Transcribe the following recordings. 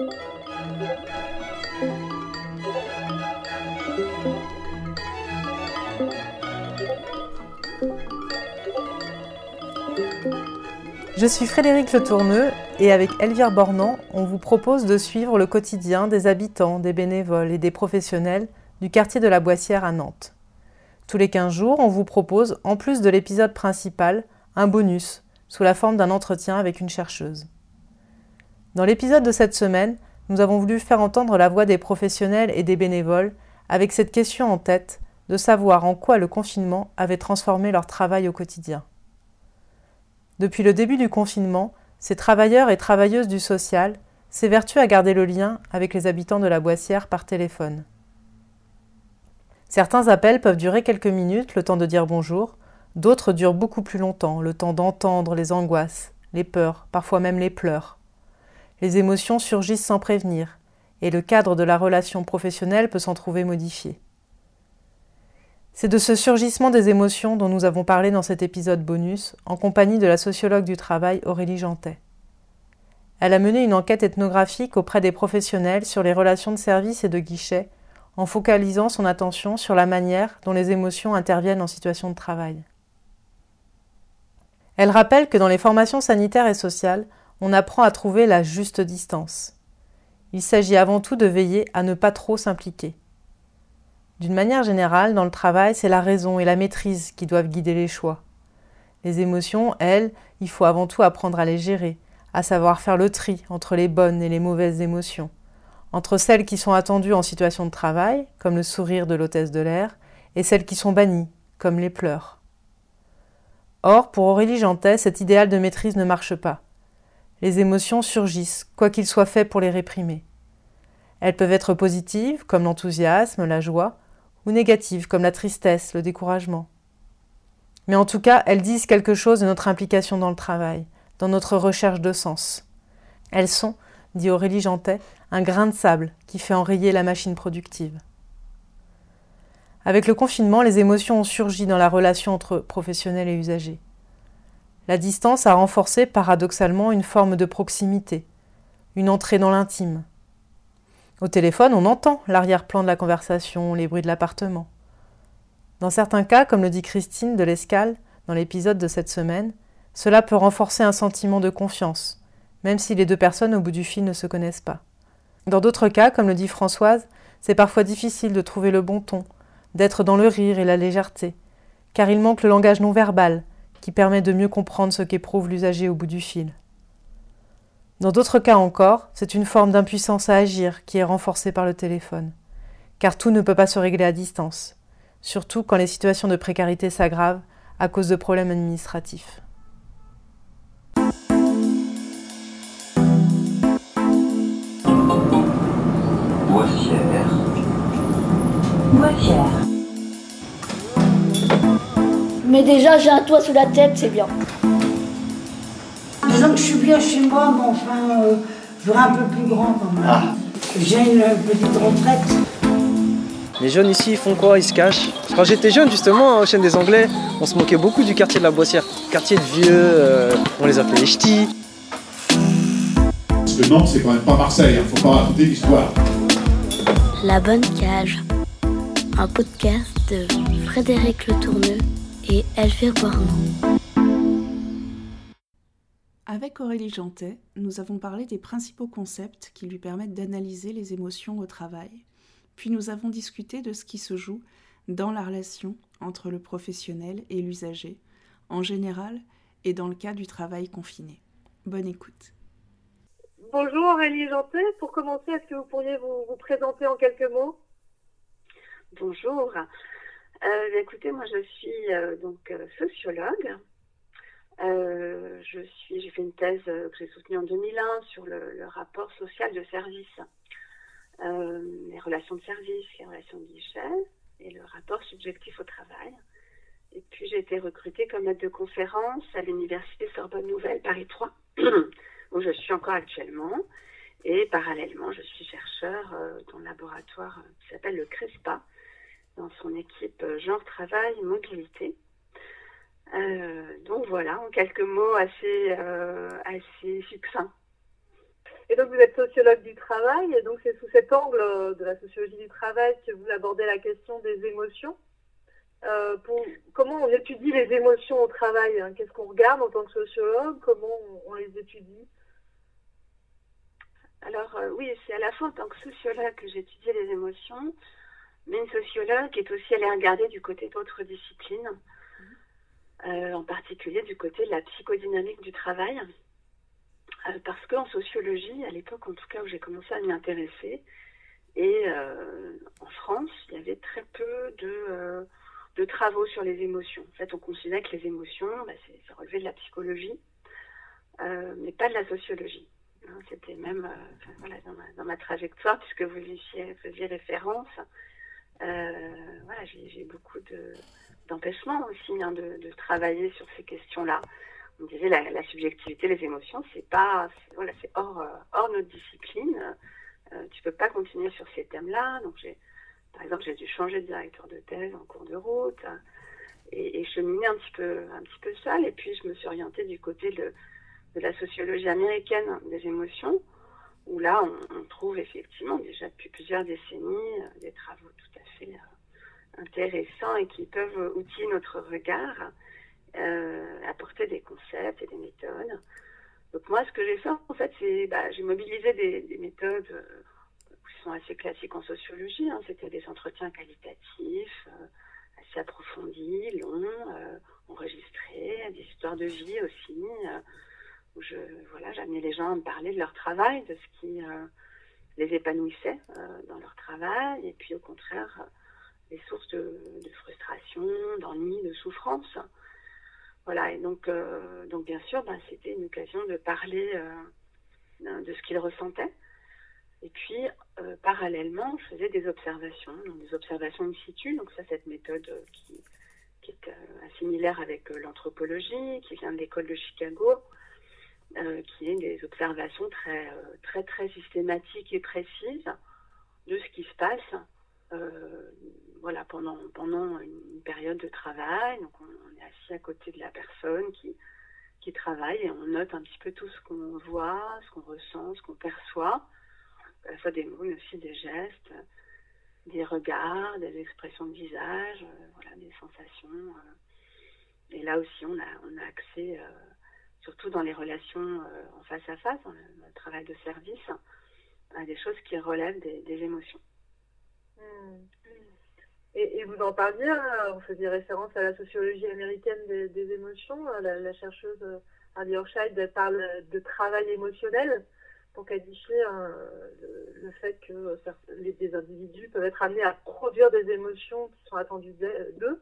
Je suis Frédéric Le Tourneux et avec Elvire Bornand, on vous propose de suivre le quotidien des habitants, des bénévoles et des professionnels du quartier de la Boissière à Nantes. Tous les 15 jours, on vous propose, en plus de l'épisode principal, un bonus sous la forme d'un entretien avec une chercheuse. Dans l'épisode de cette semaine, nous avons voulu faire entendre la voix des professionnels et des bénévoles avec cette question en tête de savoir en quoi le confinement avait transformé leur travail au quotidien. Depuis le début du confinement, ces travailleurs et travailleuses du social s'évertuent à garder le lien avec les habitants de la Boissière par téléphone. Certains appels peuvent durer quelques minutes, le temps de dire bonjour, d'autres durent beaucoup plus longtemps, le temps d'entendre les angoisses, les peurs, parfois même les pleurs. Les émotions surgissent sans prévenir, et le cadre de la relation professionnelle peut s'en trouver modifié. C'est de ce surgissement des émotions dont nous avons parlé dans cet épisode bonus, en compagnie de la sociologue du travail Aurélie Jantet. Elle a mené une enquête ethnographique auprès des professionnels sur les relations de service et de guichet, en focalisant son attention sur la manière dont les émotions interviennent en situation de travail. Elle rappelle que dans les formations sanitaires et sociales, on apprend à trouver la juste distance. Il s'agit avant tout de veiller à ne pas trop s'impliquer. D'une manière générale, dans le travail, c'est la raison et la maîtrise qui doivent guider les choix. Les émotions, elles, il faut avant tout apprendre à les gérer, à savoir faire le tri entre les bonnes et les mauvaises émotions, entre celles qui sont attendues en situation de travail, comme le sourire de l'hôtesse de l'air, et celles qui sont bannies, comme les pleurs. Or, pour Aurélie Jantet, cet idéal de maîtrise ne marche pas. Les émotions surgissent, quoi qu'il soit fait pour les réprimer. Elles peuvent être positives, comme l'enthousiasme, la joie, ou négatives comme la tristesse, le découragement. Mais en tout cas, elles disent quelque chose de notre implication dans le travail, dans notre recherche de sens. Elles sont, dit Aurélie Jantet, un grain de sable qui fait enrayer la machine productive. Avec le confinement, les émotions ont surgi dans la relation entre professionnels et usagers. La distance a renforcé paradoxalement une forme de proximité, une entrée dans l'intime, au téléphone, on entend l'arrière-plan de la conversation, les bruits de l'appartement. Dans certains cas, comme le dit Christine de l'Escale dans l'épisode de cette semaine, cela peut renforcer un sentiment de confiance, même si les deux personnes au bout du fil ne se connaissent pas. Dans d'autres cas, comme le dit Françoise, c'est parfois difficile de trouver le bon ton, d'être dans le rire et la légèreté, car il manque le langage non verbal qui permet de mieux comprendre ce qu'éprouve l'usager au bout du fil. Dans d'autres cas encore, c'est une forme d'impuissance à agir qui est renforcée par le téléphone, car tout ne peut pas se régler à distance, surtout quand les situations de précarité s'aggravent à cause de problèmes administratifs. Mais déjà, j'ai un toit sous la tête, c'est bien. Disons que je suis bien chez moi, mais enfin, euh, je voudrais un peu plus grand quand même. Ah. J'ai une petite retraite. Les jeunes ici, ils font quoi? Ils se cachent? Quand j'étais jeune, justement, au chaîne des Anglais, on se moquait beaucoup du quartier de la Boissière. Quartier de vieux, euh, on les appelait les ch'tis. Parce que Nantes, c'est quand même pas Marseille, hein, faut pas raconter l'histoire. La Bonne Cage, un podcast de Frédéric Le Tourneux et Elvire Bornand. Avec Aurélie Jantet, nous avons parlé des principaux concepts qui lui permettent d'analyser les émotions au travail. Puis nous avons discuté de ce qui se joue dans la relation entre le professionnel et l'usager, en général et dans le cas du travail confiné. Bonne écoute. Bonjour Aurélie Jantet. Pour commencer, est-ce que vous pourriez vous, vous présenter en quelques mots? Bonjour. Euh, écoutez, moi je suis euh, donc euh, sociologue. Je suis, j'ai fait une thèse que j'ai soutenue en 2001 sur le, rapport social de service, les relations de service, les relations de guichet et le rapport subjectif au travail. Et puis j'ai été recrutée comme aide de conférence à l'université Sorbonne Nouvelle Paris 3, où je suis encore actuellement. Et parallèlement, je suis chercheur dans le laboratoire qui s'appelle le CRESPA, dans son équipe euh, genre, travail, mobilité. Euh, donc voilà, en quelques mots assez, euh, assez succincts. Et donc, vous êtes sociologue du travail, et donc c'est sous cet angle euh, de la sociologie du travail que vous abordez la question des émotions. Euh, pour, comment on étudie les émotions au travail hein? Qu'est-ce qu'on regarde en tant que sociologue? Comment on, on les étudie? Alors oui, c'est à la fois en tant que sociologue que j'étudie les émotions, mais une sociologue est aussi allée regarder du côté d'autres disciplines, euh, en particulier du côté de la psychodynamique du travail. Euh, parce qu'en sociologie, à l'époque en tout cas où j'ai commencé à m'y intéresser, et euh, en France, il y avait très peu de, travaux sur les émotions. En fait, on considérait que les émotions, bah, ça relevait de la psychologie, mais pas de la sociologie. Hein, C'était même dans, ma, dans, ma, trajectoire, puisque vous y faisiez référence, voilà, j'ai beaucoup d'empêchements aussi hein, de, de, travailler sur ces questions-là on disait la, la subjectivité, les émotions, c'est pas, voilà, c'est hors, hors notre discipline. Euh, tu peux pas continuer sur ces thèmes-là. Donc par exemple, j'ai dû changer de directeur de thèse en cours de route et, et cheminer un petit peu, un petit peu seule. Et puis je me suis orientée du côté de, de la sociologie américaine des émotions, où là on, trouve effectivement déjà depuis plusieurs décennies euh, des travaux tout à fait euh, intéressants et qui peuvent outiller notre regard euh, apporter des concepts et des méthodes. Donc moi, ce que j'ai fait, en fait, c'est bah, j'ai mobilisé des, des méthodes qui sont assez classiques en sociologie. Hein. C'était des entretiens qualitatifs, assez approfondis, longs, enregistrés, des histoires de vie aussi, où voilà, j'amenais les gens à me parler de leur travail, de ce qui euh, les épanouissait dans leur travail, et puis au contraire, les sources de, frustration, d'ennui, de souffrance. Voilà, et donc, euh, donc bien sûr, ben, c'était une occasion de parler euh, de ce qu'ils ressentaient. Et puis, euh, parallèlement, je faisais des observations, donc des observations in situ. Donc ça, cette méthode qui, qui est similaire avec l'anthropologie, qui vient de l'école de Chicago, qui est des observations très, très, très systématiques et précises de ce qui se passe euh, voilà, pendant, pendant une période de travail. Donc, on, est assis à côté de la personne qui, qui travaille et on note un petit peu tout ce qu'on voit, ce qu'on ressent, ce qu'on perçoit, mots, mais aussi des gestes, des regards, des expressions de visage, euh, voilà, des sensations. Euh. Et là aussi, on a, on a accès, euh, surtout dans les relations en face à face, dans le, travail de service, à des choses qui relèvent des, émotions. Mmh. Et, vous en parliez, hein, vous faisiez référence à la sociologie américaine des, émotions. Hein, la, la chercheuse Hardy Orscheid parle de travail émotionnel pour qualifier hein, le, fait que les, des individus peuvent être amenés à produire des émotions qui sont attendues d'eux,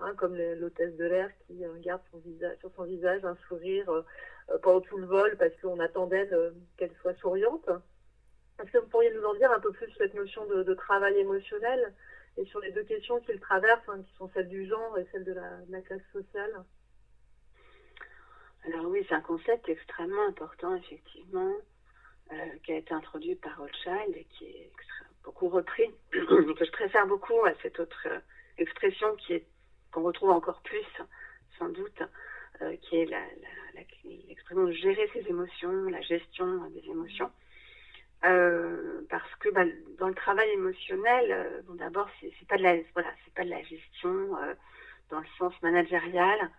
hein, comme l'hôtesse de l'air qui euh, garde son visage, sur son visage un sourire euh, pendant tout le vol parce qu'on attend d'elle euh, qu'elle soit souriante. Est-ce que vous pourriez nous en dire un peu plus sur cette notion de, travail émotionnel et sur les deux questions qu'il traverse, hein, qui sont celles du genre et celles de la, classe sociale? Alors oui, c'est un concept extrêmement important, effectivement, euh, qui a été introduit par Rothschild et qui est beaucoup repris, je préfère beaucoup à cette autre euh, expression qui est qu'on retrouve encore plus, sans doute, euh, qui est l'expression de gérer ses émotions, la gestion des émotions. Euh, parce que bah, dans le travail émotionnel, euh, bon, d'abord c'est pas de la voilà pas de la gestion euh, dans le sens managérial,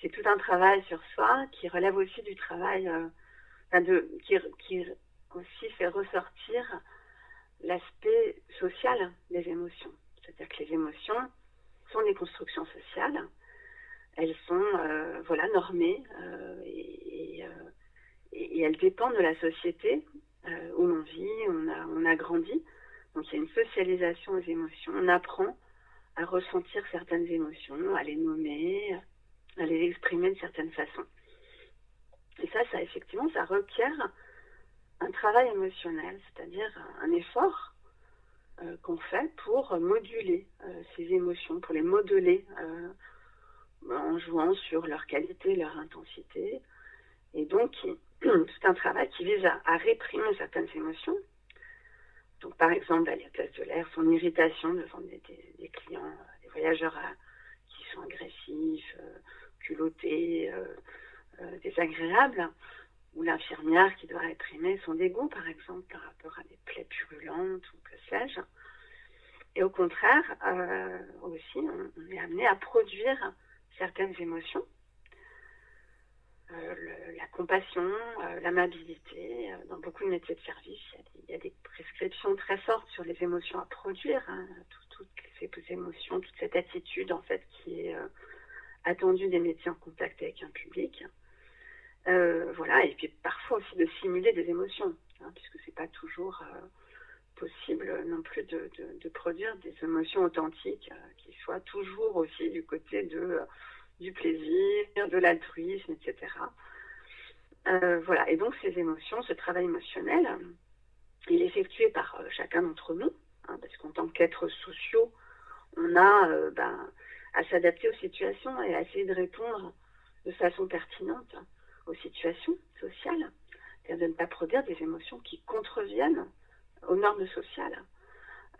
c'est tout un travail sur soi qui relève aussi du travail enfin de qui, qui aussi fait ressortir l'aspect social des émotions, c'est-à-dire que les émotions sont des constructions sociales, elles sont voilà normées et, et, et elles dépendent de la société euh, où l'on vit, on a, on a grandi. Donc il y a une socialisation des émotions. On apprend à ressentir certaines émotions, à les nommer, à les exprimer de certaines façons. Et ça, ça effectivement, ça requiert un travail émotionnel, c'est-à-dire un effort euh, qu'on fait pour moduler euh, ces émotions, pour les modeler euh, en jouant sur leur qualité, leur intensité. Et donc, c'est un travail qui vise à, réprimer certaines émotions. Donc, par exemple, la liesse de l'air, son irritation devant des, clients, des voyageurs qui sont agressifs, culottés, désagréables. Ou l'infirmière qui doit réprimer son dégoût, par exemple, par rapport à des plaies purulentes ou que sais-je. Et au contraire, euh, aussi, on, est amené à produire certaines émotions. Euh, la compassion, euh, l'amabilité. dans beaucoup de métiers de service, il y, a des, prescriptions très fortes sur les émotions à produire. Hein, toutes ces émotions, toute cette attitude, en fait, qui est attendue des métiers en contact avec un public. Voilà, et puis parfois aussi de simuler des émotions, hein, puisque c'est pas toujours possible non plus de, produire des émotions authentiques euh, qui soient toujours aussi du côté de, euh, du plaisir, de l'altruisme, etc. Euh, voilà, et donc ces émotions, ce travail émotionnel, il est effectué par chacun d'entre nous, hein, parce qu'en tant qu'êtres sociaux, on a ben, à s'adapter aux situations et à essayer de répondre de façon pertinente aux situations sociales, c'est-à-dire de ne pas produire des émotions qui contreviennent aux normes sociales.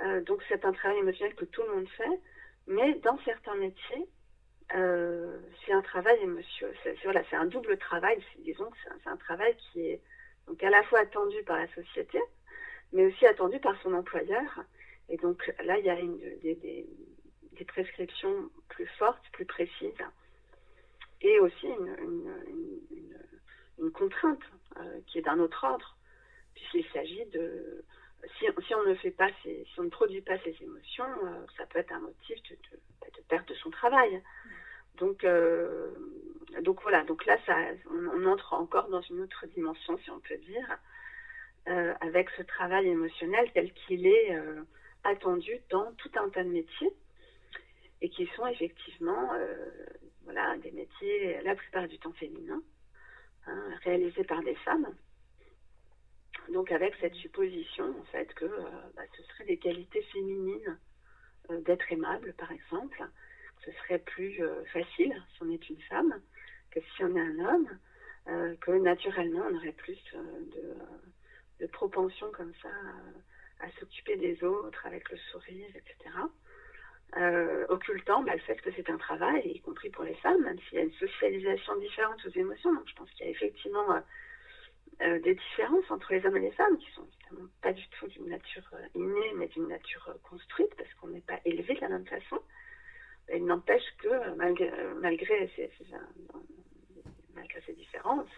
Euh, donc c'est un travail émotionnel que tout le monde fait, mais dans certains métiers, euh, c'est un travail émotionnel. C'est, un double travail. disons c'est un, travail qui est donc à la fois attendu par la société, mais aussi attendu par son employeur. Et donc là, il y a des, prescriptions plus fortes, plus précises, et aussi une, contrainte euh, qui est d'un autre ordre, puisqu'il s'agit de si, on ne fait pas si on ne produit pas ces émotions, euh, ça peut être un motif de, bah, perte de son travail. Donc, euh, donc voilà, donc là, ça, on, entre encore dans une autre dimension, si on peut dire, avec ce travail émotionnel tel qu'il est attendu dans tout un tas de métiers et qui sont effectivement voilà, des métiers la plupart du temps féminins, hein, réalisés par des femmes. Donc avec cette supposition en fait que euh, bah, ce serait des qualités féminines euh, d'être aimable par exemple, ce serait plus euh, facile si on est une femme que si on est un homme, que naturellement on aurait plus de, de, propension comme ça à, s'occuper des autres avec le sourire, etc. occultant bah, le fait que c'est un travail, y compris pour les femmes, même s'il y a une socialisation différente aux émotions. Donc je pense qu'il y a effectivement euh, des différences entre les hommes et les femmes, qui sont évidemment pas du tout d'une nature euh, innée, mais d'une nature euh, construite, parce qu'on n'est pas élevé de la même façon. Il n'empêche que malgré, malgré, ces, malgré ces différences,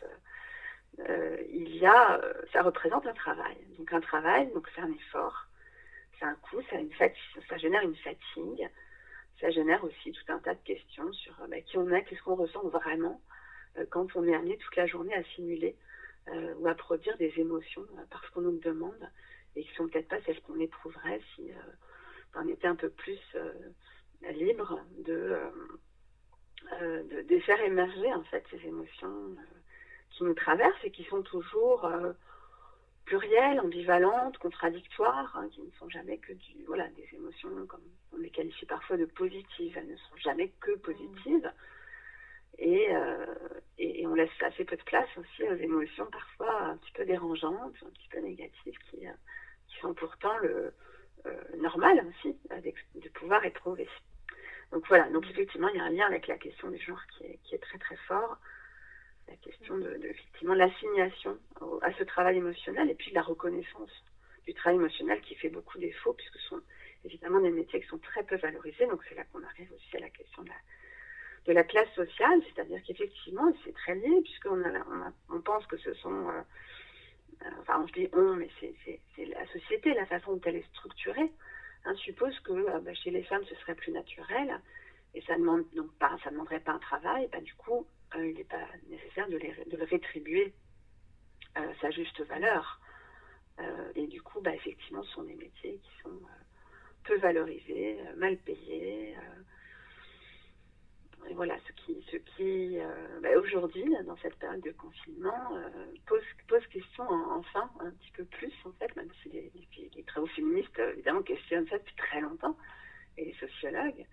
il y a, ça représente un travail. Donc un travail, donc c'est un effort, c'est un coût, ça, ça génère une fatigue, ça génère aussi tout un tas de questions sur bah, qui on est, qu'est-ce qu'on ressent vraiment quand on est amené toute la journée à simuler euh, ou à produire des émotions euh, parce qu'on nous demande et qui sont peut-être pas celles qu'on éprouverait si euh, on était un peu plus libre de, de, faire émerger en fait ces émotions qui nous traversent et qui sont toujours plurielles, ambivalentes, contradictoires, hein, qui ne sont jamais que du, voilà, des émotions, comme on les qualifie parfois de positives, elles ne sont jamais que positives. Euh, et, on laisse assez peu de place aussi aux émotions parfois un petit peu dérangeantes, un petit peu négatives, qui, euh, sont pourtant le euh, normal aussi de pouvoir éprouver. Donc voilà, donc effectivement, il y a un lien avec la question du genre qui est très très fort, la question de, effectivement l'assignation à ce travail émotionnel et puis de la reconnaissance du travail émotionnel qui fait beaucoup défaut puisque ce sont évidemment des métiers qui sont très peu valorisés. Donc c'est là qu'on arrive aussi à la question de la de la classe sociale, c'est-à-dire qu'effectivement, c'est très lié, puisqu'on a, on, pense que ce sont, euh, euh, enfin, je dis on, mais c'est la société, la façon dont elle est structurée, hein, suppose que euh, bah, chez les femmes, ce serait plus naturel, et ça demande donc pas, ça demanderait pas un travail, bah, du coup, il n'est pas nécessaire de, les, de le rétribuer sa juste valeur. et du coup, bah, effectivement, ce sont des métiers qui sont peu valorisés, mal payés et voilà, ce qui, ce qui euh, bah, aujourd'hui, dans cette période de confinement, euh, pose, pose question enfin un petit peu plus, en fait, même si les, les, travaux féministes, évidemment, questionnent ça depuis très longtemps, et les sociologues.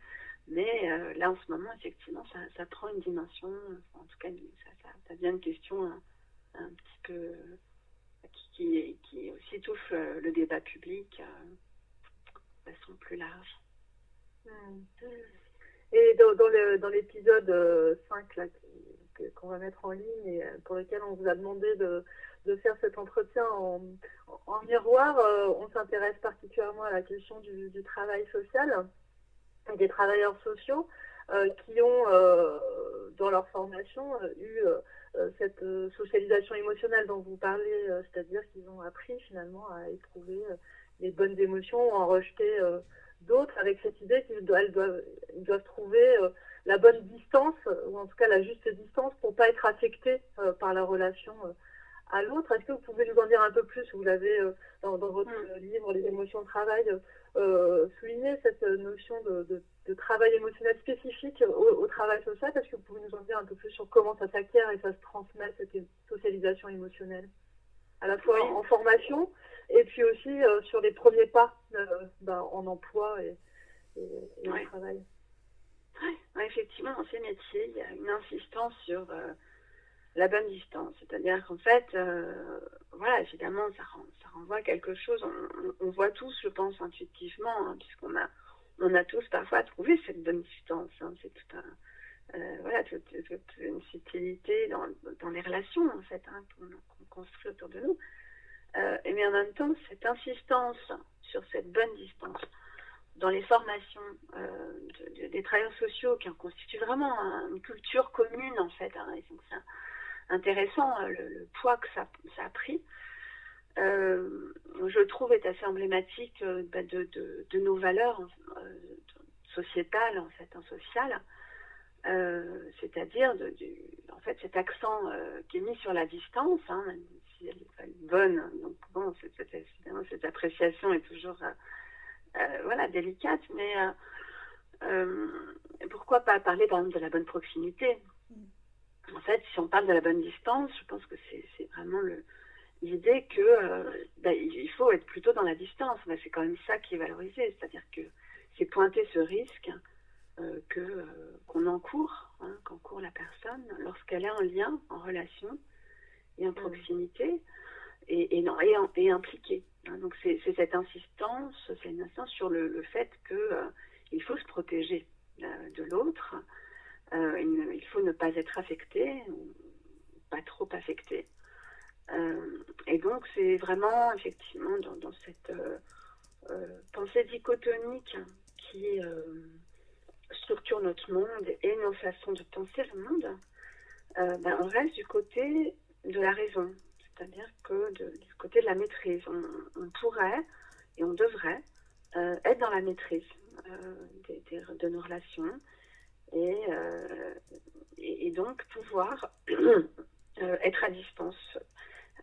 Mais euh, là, en ce moment, effectivement, ça, prend une dimension, en tout cas, ça, devient une question un, un petit peu qui, qui, qui aussi touche le débat public de façon plus large. Mmh. Et dans, dans l'épisode 5 euh, là, qu'on va mettre en ligne et pour lesquels on vous a demandé de, de faire cet entretien en, en miroir, on s'intéresse particulièrement à la question du, travail social des travailleurs sociaux qui ont, dans leur formation, eu cette socialisation émotionnelle dont vous parlez, c'est-à-dire qu'ils ont appris finalement à éprouver les bonnes émotions, en rejeter d'autres avec cette idée qu'ils doivent, doivent, doivent, trouver euh, la bonne distance, ou en tout cas la juste distance, pour pas être affectés euh, par la relation euh, à l'autre. Est-ce que vous pouvez nous en dire un peu plus? Vous avez, dans, dans, votre mm. livre Les émotions de travail, souligné cette notion de, de, de, travail émotionnel spécifique au, au, travail social. Est-ce que vous pouvez nous en dire un peu plus sur comment ça s'acquiert et ça se transmet, cette socialisation émotionnelle À la fois oui. en formation et puis aussi euh, sur les premiers pas euh, ben, en emploi et, et, au travail. Ouais, effectivement, dans ces métiers, il y a une insistance sur euh, la bonne distance. C'est-à-dire qu'en fait, euh, voilà, évidemment, ça, ça, renvoie quelque chose. On, voit tous, je pense, intuitivement, hein, puisqu'on a, on a tous parfois trouvé cette bonne distance. Hein, c'est tout un, euh, voilà, toute, une subtilité dans, les relations, en fait, hein, qu'on qu construit autour de nous. Euh, mais en même temps, cette insistance sur cette bonne distance dans les formations de, de, des travailleurs sociaux qui en constituent vraiment un, une culture commune en fait, et donc intéressant euh, le, poids que ça, a pris. Euh, je trouve est assez emblématique euh, bah, de, nos valeurs euh, sociétales en fait, en social, c'est-à-dire en fait cet accent qui est mis sur la distance, hein, si elle n'est pas bonne. Donc bon, cette, appréciation est toujours voilà, délicate, mais pourquoi pas parler par exemple de la bonne proximité? En fait, si on parle de la bonne distance, je pense que c'est vraiment l'idée que euh, il faut être plutôt dans la distance. Bah, c'est quand même ça qui est valorisé, c'est-à-dire que c'est pointer ce risque euh, que qu'on encourt, hein, qu'encourt la personne lorsqu'elle est en lien, en relation et en proximité et, et, non, et, et impliqué. Hein, donc c'est cette insistance, c'est une insistance sur le, le fait que euh, il faut se protéger euh, de l'autre, euh, il, faut ne pas être affecté, pas trop affecté. Euh, et donc c'est vraiment effectivement dans, cette euh, pensée dichotomique qui structure notre monde et nos façons de penser le monde, ben, on reste du côté de la raison, c'est-à-dire que du côté de la maîtrise, on, pourrait et on devrait être dans la maîtrise de nos relations et, euh, et, donc pouvoir euh, être à distance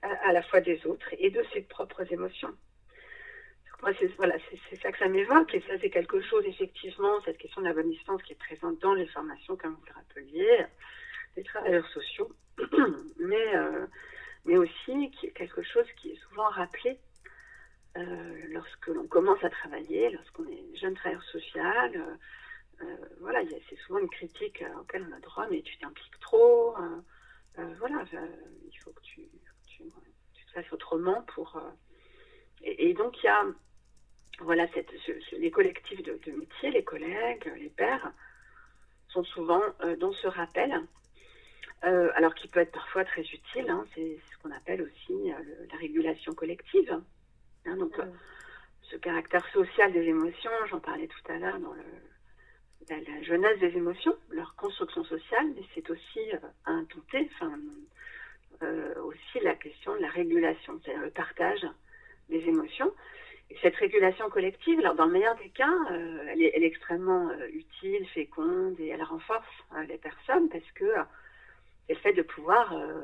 à, la fois des autres et de ses propres émotions. Moi, c'est voilà, ça que ça m'évoque et ça c'est quelque chose effectivement, cette question de la bonne distance qui est présente dans les formations, comme vous le rappeliez, des travailleurs sociaux, mais, euh, mais aussi qui est quelque chose qui est souvent rappelé lorsque l'on commence à travailler, lorsqu'on est jeune travailleur social. Voilà, c'est souvent une critique auquel on a droit, mais tu t'impliques trop. Euh, voilà, il faut que tu, tu, tu, te fasses autrement pour. Et, et, donc, il y a voilà, cette, ce, ce, les collectifs de, de métier, les collègues, les pairs, sont souvent dans ce rappel euh, alors qui peut être parfois très utile. Hein, c'est ce qu'on appelle aussi euh, le, la régulation collective. Hein, donc, mmh. ce caractère social des émotions, j'en parlais tout à l'heure dans le, la, la, jeunesse des émotions, leur construction sociale, mais c'est aussi euh, un tenté, enfin, euh, aussi la question de la régulation, c'est-à-dire le partage des émotions. Et cette régulation collective, alors dans le meilleur des cas, euh, elle, est, extrêmement utile, féconde et elle renforce les personnes parce que et le fait de pouvoir euh,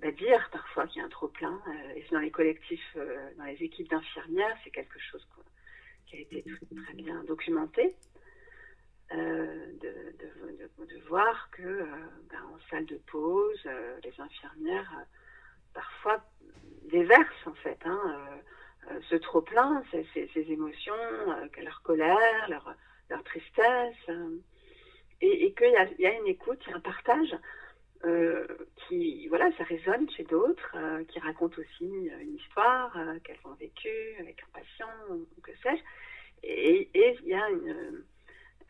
bah, dire parfois qu'il y a un trop plein. Euh, et dans les collectifs, euh, dans les équipes d'infirmières, c'est quelque chose qui a été très bien documenté. De, de, de, voir que bah, en salle de pause, les infirmières parfois déversent en fait hein, ce trop plein, ces, ces, ces émotions, leur colère, leur, leur tristesse, et, et qu'il y, y, a une écoute, il y a un partage euh, qui, voilà, ça résonne chez d'autres, euh, qui racontent aussi une histoire euh, qu'elles ont vécue avec un patient ou que sais-je. Et il y a une,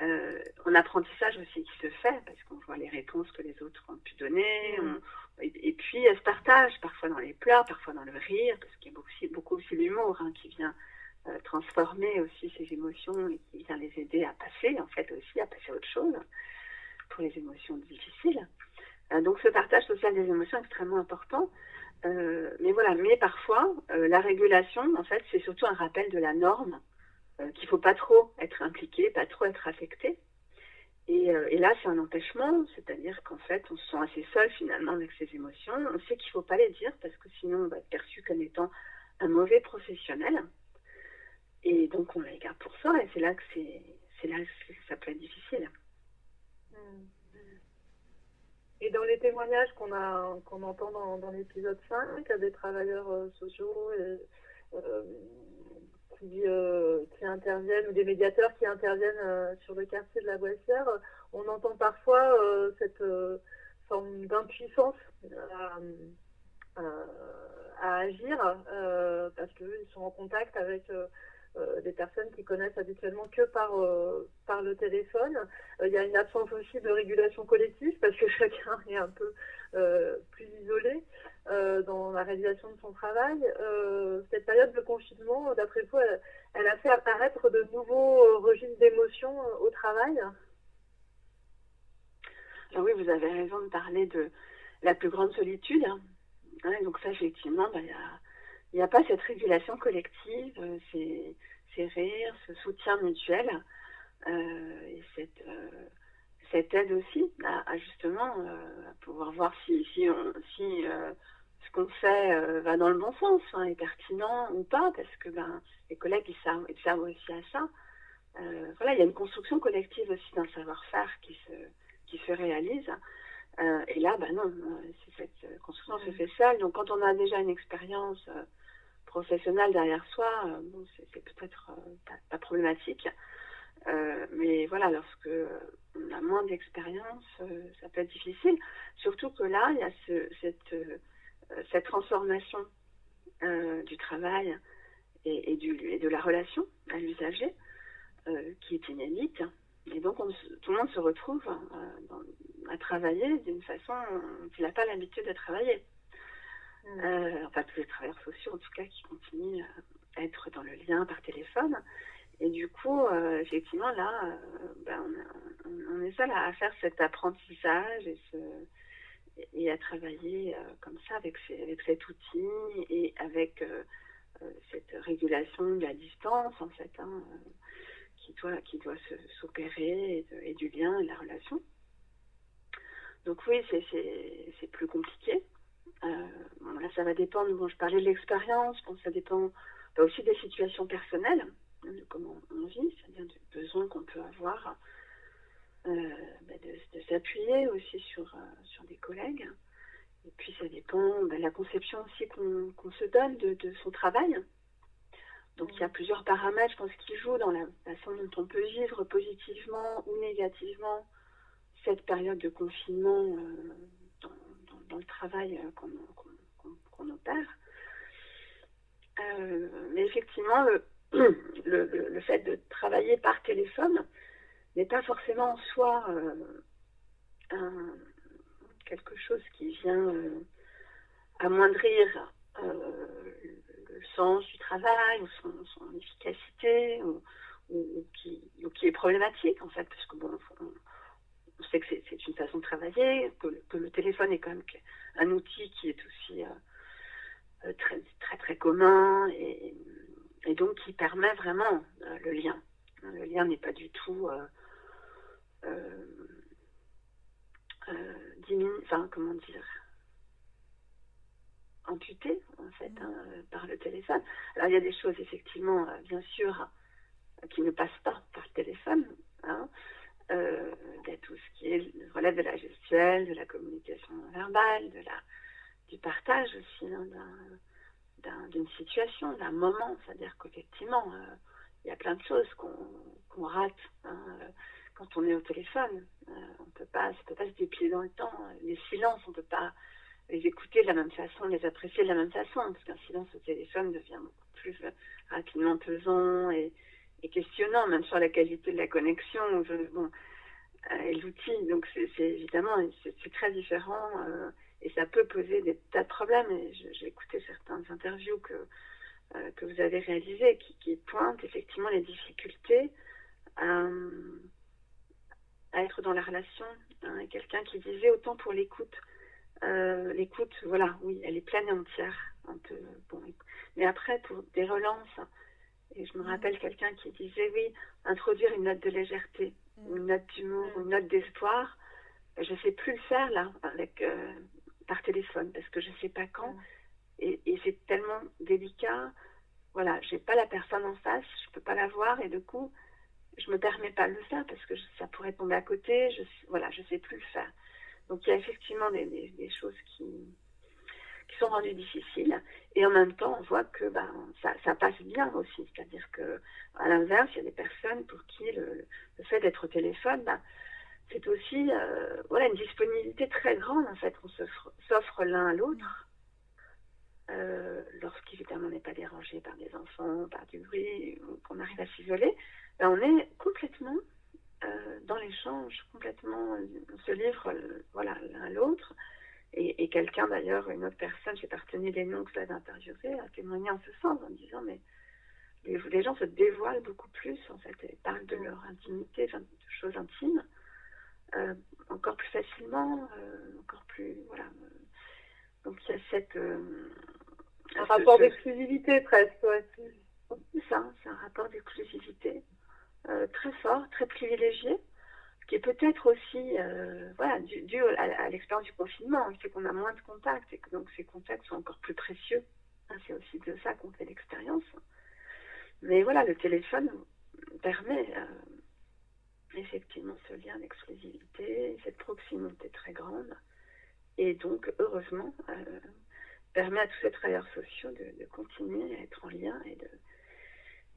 euh, en apprentissage aussi qui se fait, parce qu'on voit les réponses que les autres ont pu donner. Mm. et, puis, elles se partagent, parfois dans les pleurs, parfois dans le rire, parce qu'il y a beaucoup, aussi- beaucoup aussi l'humour hein, qui vient euh, transformer aussi ces émotions et qui vient les aider à passer, en fait, aussi à passer à autre chose pour les émotions difficiles. Euh, donc, ce partage social des émotions est extrêmement important. Euh, mais voilà, mais parfois, la régulation, en fait, c'est surtout un rappel de la norme, qu'il faut pas trop être impliqué, pas trop être affecté. Et, euh, et là, c'est un empêchement, c'est-à-dire qu'en fait, on se sent assez seul finalement avec ses émotions. On sait qu'il faut pas les dire parce que sinon, on va être perçu comme étant un mauvais professionnel. Et donc, on les garde pour soi, et c'est là que c'est, là ça peut être difficile. Et dans les témoignages qu'on a qu'on entend dans, l'épisode 5, des travailleurs euh, sociaux et, euh, qui, euh, qui interviennent, ou des médiateurs qui interviennent euh, sur le quartier de la Boissière, on entend parfois euh, cette forme d'impuissance à, agir parce qu'ils sont en contact avec des personnes qui connaissent habituellement que par, euh, par le téléphone. Euh, Il y a une absence aussi de régulation collective parce que chacun est un peu euh, plus isolé euh, dans la réalisation de son travail. Euh, cette période de confinement, d'après vous, elle, a fait apparaître de nouveaux euh, registres d'émotions euh, au travail? Ah oui, vous avez raison de parler de la plus grande solitude. hein. Donc ça, effectivement, bah, il n'y a, il y a pas cette régulation collective, euh, ces, ces rires, ce soutien mutuel, euh, et cette, euh, cette aide aussi à, à justement à pouvoir voir si, si, on, si ce qu'on fait va dans le bon sens, hein, est pertinent ou pas, parce que ben, les collègues, ils servent, ils servent aussi à ça. Euh, voilà, il y a une construction collective aussi d'un savoir-faire qui se, qui se réalise. Euh, et là, bah non, c'est cette construction se fait seule. Donc, quand on a déjà une expérience professionnelle derrière soi, euh, bon, c'est peut-être euh, pas, problématique. Euh, mais voilà, lorsque on a moins d'expérience, ça peut être difficile. Surtout que là, il y a ce, cette, transformation du travail et, de la relation à l'usager qui est inédite. Et donc, on tout le monde se retrouve à travailler d'une façon dont il n'a pas l'habitude de travailler. Euh, enfin, tous les travailleurs sociaux, en tout cas, qui continuent à être dans le lien par téléphone. Et du coup, euh, effectivement, là, euh, ben, on, est seul à, faire cet apprentissage et, à travailler euh, comme ça avec, cet outil et avec euh, euh, cette régulation de la distance, en fait, hein, euh, qui doit, qui doit s'opérer et, et du lien et de la relation. Donc oui, c'est plus compliqué. Euh, bon, là, ça va dépendre. Bon, je parlais de l'expérience. Bon, ça dépend bah, aussi des situations personnelles, hein, de comment on vit, c'est-à-dire du besoin qu'on peut avoir euh, bah, de, de s'appuyer aussi sur, euh, sur des collègues. Et puis, ça dépend de la conception aussi qu'on se donne de, de son travail. Donc, il y a plusieurs paramètres, je pense, qui jouent dans la façon dont on peut vivre positivement ou négativement cette période de confinement euh, dans, le travail euh, qu'on opère. Euh, mais effectivement, le, le, fait de travailler par téléphone n'est pas forcément en soi euh, quelque chose qui vient amoindrir le sens du travail ou son, efficacité ou qui, ou qui est problématique en fait, parce que bon, on, on sait que c'est une façon de travailler, que, le- que le téléphone est quand même un outil qui est aussi euh, euh, très, très très commun et, et donc qui permet vraiment euh, le lien. Le lien n'est pas du tout diminu- enfin comment dire, amputé en fait hein, par le téléphone. Alors il y a des choses effectivement, bien sûr, qui ne passent pas par le téléphone. hein. Euh, a tout ce qui est, relève de la gestuelle, de la communication non verbale, de la, du partage aussi hein, d'un- d'un- d'une situation, d'un moment. C'est-à-dire qu'effectivement, euh, il y a plein de choses qu'on rate hein, euh, quand on est au téléphone. On ça peut pas se déplier dans le temps. Les silences, on peut pas les écouter de la même façon, les apprécier de la même façon, parce qu'un silence au téléphone devient beaucoup plus rapidement pesant et, et questionnant, même sur la qualité de la connexion bon, et l'outil. Donc c'est évidemment c'est très différent et ça peut poser des tas de problèmes. J'ai écouté certaines interviews que, que vous avez réalisées qui, pointent effectivement les difficultés à, être dans la relation. Hein, quelqu'un qui disait autant pour l'écoute. Euh, l'écoute, voilà, oui, elle est pleine et entière. bon, mais après, pour des relances, et je me mm. rappelle quelqu'un qui disait, oui, introduire une note de légèreté, mm. une note d'humour, mm. une note d'espoir, je ne sais plus le faire là, avec, euh, par téléphone, parce que je ne sais pas quand. Et, et c'est tellement délicat. Voilà, j'ai pas la personne en face, je peux pas la voir, et du coup, je me permets pas de le faire parce que ça pourrait tomber à côté. Je, voilà, je sais plus le faire. Donc il y a effectivement des, des, choses qui sont rendues difficiles. Et en même temps, on voit que ben, ça, passe bien aussi. C'est-à-dire que à l'inverse, il y a des personnes pour qui le, fait d'être au téléphone, ben, c'est aussi euh, voilà, une disponibilité très grande en fait qu'on s'offre l'un à l'autre. Euh, lorsqu'évidemment on n'est pas dérangé par des enfants, par du bruit, qu'on arrive à s'isoler, ben, on est complètement euh, dans l'échange, complètement, on se livre voilà, l'un à l'autre. Et, quelqu'un d'ailleurs, une autre personne, j'ai partenu les noms que ça interviewé, a témoigné en ce sens en disant mais les, gens se dévoilent beaucoup plus en fait, et parlent de leur intimité, de choses intimes, euh, encore plus facilement, euh, encore plus voilà. donc il y a cette un rapport d'exclusivité presque. Ouais. C'est ça, c'est un rapport d'exclusivité. Euh, très fort, très privilégié, qui est peut-être aussi euh, voilà, dû, à, l'expérience du confinement. C'est qu'on a moins de contacts et que donc ces contacts sont encore plus précieux. Hein, c'est aussi de ça qu'on fait l'expérience. Mais voilà, le téléphone permet euh, effectivement ce lien d'exclusivité, cette proximité très grande. Et donc, heureusement, permet à tous ces travailleurs sociaux de, continuer à être en lien et de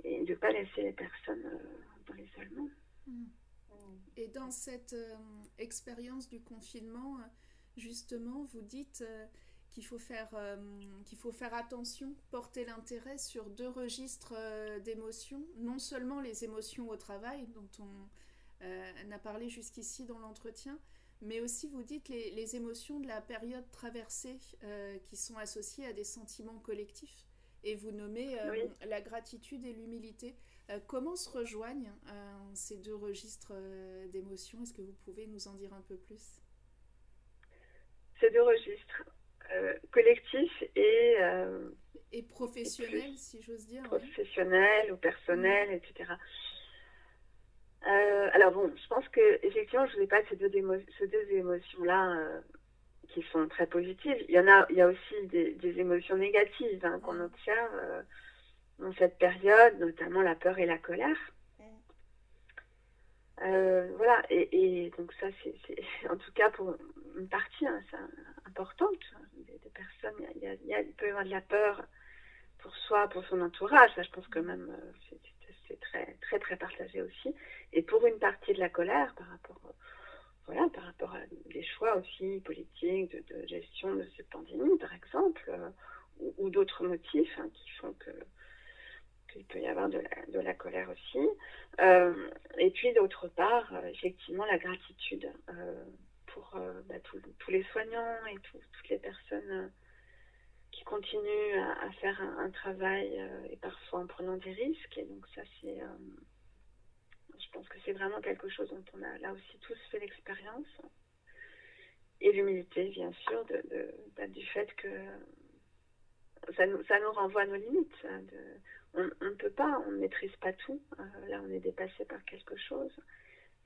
et de ne pas laisser les personnes l'isolement. Mm. Et dans cette euh, expérience du confinement, justement, vous dites euh, qu'il faut, faire, euh, qu'il faut faire attention, porter l'intérêt sur deux registres d'émotions, non seulement les émotions au travail, dont on a parlé jusqu'ici dans l'entretien, mais aussi vous dites les, les émotions de la période traversée qui sont associées à des sentiments collectifs. Et vous nommez la gratitude et l'humilité. Euh, comment se rejoignent euh, ces deux registres euh, d'émotions? Est-ce que vous pouvez nous en dire un peu plus? Ces deux registres, collectifs et... et professionnels, si j'ose dire. Professionnels ou personnels, mm. etc. alors bon, je pense que effectivement, je ne vous ai pas ces deux, ces deux émotions-là qui sont très positives. Il y en a, il y a aussi des, émotions négatives hein, qu'on mm. observe dans cette période, notamment la peur et la colère. Euh, voilà, et, donc ça, c'est en tout cas pour une partie hein, importante des, personnes. Il, y a, il, peut y avoir de la peur pour soi, pour son entourage. Ça, je pense que même euh, c'est très, très, très partagé aussi. Et pour une partie de la colère par rapport, voilà, par rapport à des choix aussi politiques, de, gestion de cette pandémie, par exemple, euh, ou, d'autres motifs hein, qui font que il peut y avoir de la, colère aussi. Euh, et puis d'autre part, euh, effectivement, la gratitude euh, pour bah, tous les soignants et toutes les personnes qui continuent à, faire un, travail et parfois en prenant des risques. Et donc ça, c'est, je pense que c'est vraiment quelque chose dont on a là aussi tous fait l'expérience. Et l'humilité, bien sûr, de, bah, du fait que ça nous, ça nous renvoie à nos limites. Hein, de, on ne peut pas, on ne maîtrise pas tout. Euh, là, on est dépassé par quelque chose.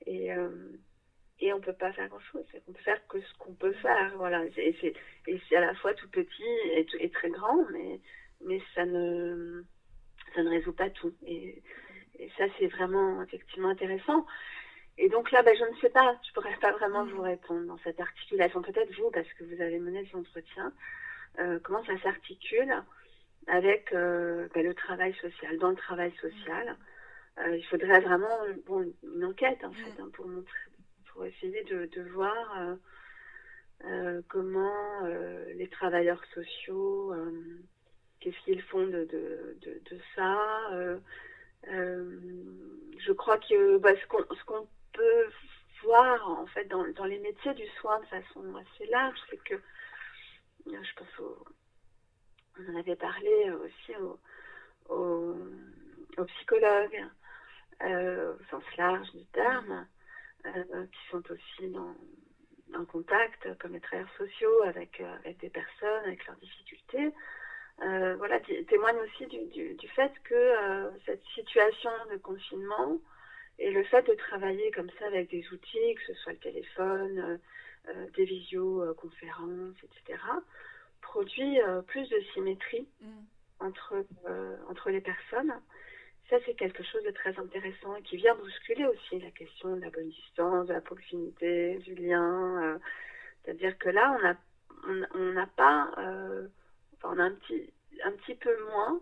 Et, euh, et on ne peut pas faire grand-chose. On peut faire que ce qu'on peut faire. Voilà. Et c'est à la fois tout petit et, très grand, mais, mais ça, ne, ça ne résout pas tout. Et, ça, c'est vraiment effectivement intéressant. Et donc là, ben, je ne sais pas, je ne pourrais pas vraiment vous répondre dans cette articulation. Peut-être vous, parce que vous avez mené cet entretien. Euh, comment ça s'articule? Avec euh, ben, le travail social. Dans le travail social, euh, il faudrait vraiment une enquête en fait hein, pour montrer, pour essayer de, voir euh, comment les travailleurs sociaux, qu'est-ce qu'ils font de, ça. je crois que bah, ce qu'on peut voir en fait dans, dans, les métiers du soin de façon assez large, c'est que je pense au, on en avait parlé aussi aux, psychologues euh, au sens large du terme, euh, qui sont aussi dans, en contact comme les travailleurs sociaux avec, euh, avec des personnes, avec leurs difficultés. voilà, témoignent aussi du, du, fait que cette situation de confinement et le fait de travailler comme ça avec des outils, que ce soit le téléphone, des visioconférences, etc., produit plus de symétrie mm. entre, entre les personnes ça, c'est quelque chose de très intéressant et qui vient bousculer aussi la question de la bonne distance, de la proximité, du lien. Euh, c'est-à-dire que là, on a, on n'a pas, euh, enfin, on a un petit, un petit peu moins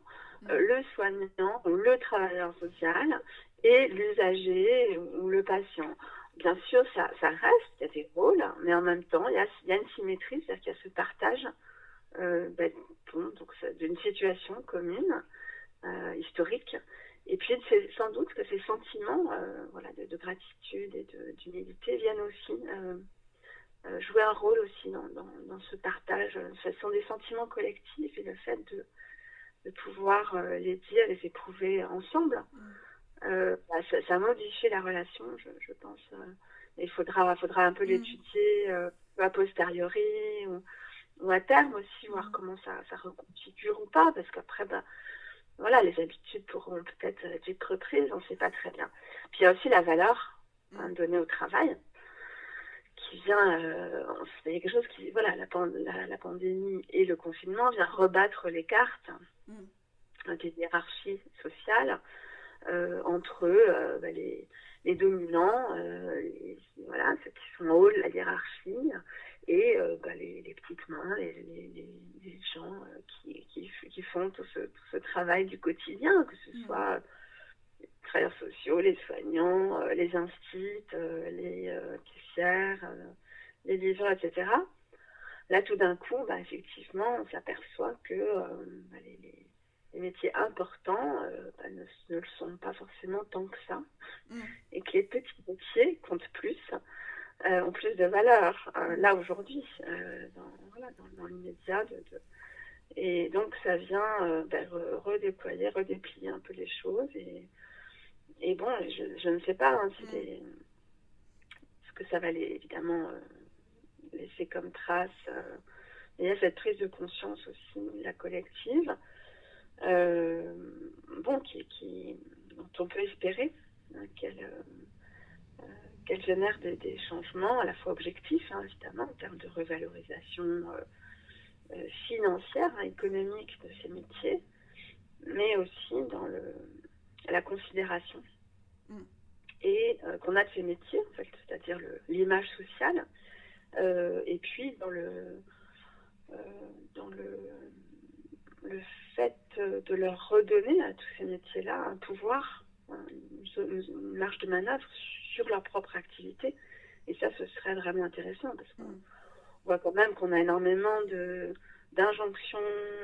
euh, le soignant ou le travailleur social et l'usager ou le patient. Bien sûr, ça, ça reste, il y a des rôles, mais en même temps, il y a, il y a une symétrie, c'est-à-dire qu'il y a ce partage ben, donc, d'une situation commune, historique, et puis, c'est sans doute que ces sentiments euh, voilà, de, gratitude et d'humilité viennent aussi euh, euh, jouer un rôle aussi dans, dans, ce partage. Ce sont des sentiments collectifs et le fait de, de pouvoir les dire, les éprouver ensemble, bah, ça, ça, modifie la relation, je, je pense. il faudra, faudra un peu mm. l'étudier a posteriori ou, ou, à terme aussi, voir mm. comment ça, ça reconfigure ou pas, parce qu'après, bah, voilà, les habitudes pourront peut-être être reprises, on ne sait pas très bien. Puis il y a aussi la valeur hein, mm. donnée au travail, qui vient, euh, c'est quelque chose qui, voilà, la, la, pandémie et le confinement vient rebattre les cartes mm. des hiérarchies sociales euh, entre euh, bah, les, les, dominants, voilà, ceux qui sont en haut de la hiérarchie, et euh, bah, les, les, petites mains, les, gens euh, qui, qui, qui, font tout ce, tout ce, travail du quotidien, que ce mm. soit les travailleurs sociaux, les soignants, euh, les instituts, les caissières, les livreurs, etc. Là, tout d'un coup, bah, effectivement, on s'aperçoit que bah, les, métiers importants bah, ne, ne, le sont pas forcément tant que ça, mm. et que les petits métiers comptent plus. Euh, ont plus de valeur euh, là aujourd'hui, euh, dans, voilà, dans, l'immédiat. De, Et donc ça vient ben, redéployer, redéplier un peu les choses. Et, et bon, je, je, ne sais pas hein, si mm. ce que ça va les, évidemment laisser comme trace. il y a cette prise de conscience aussi, la collective, bon, qui, qui, dont on peut espérer hein, qu'elle qu'elle génère des, changements à la fois objectifs, hein, évidemment, en termes de revalorisation euh, euh, financière, hein, économique de ces métiers, mais aussi dans le, la considération mm. et euh, qu'on a de ces métiers, en fait, c'est-à-dire l'image sociale, et puis dans le dans le, le fait de leur redonner à tous ces métiers-là un pouvoir, une marge de manœuvre sur leur propre activité. Et ça, ce serait vraiment intéressant parce qu'on mm. voit quand même qu'on a énormément de d'injonctions,